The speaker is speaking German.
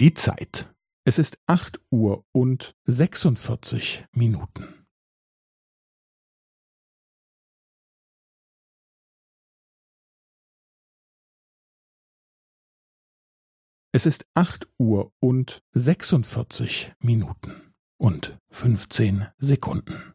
Die Zeit. Es ist acht Uhr und sechsundvierzig Minuten. Es ist acht Uhr und sechsundvierzig Minuten und fünfzehn Sekunden.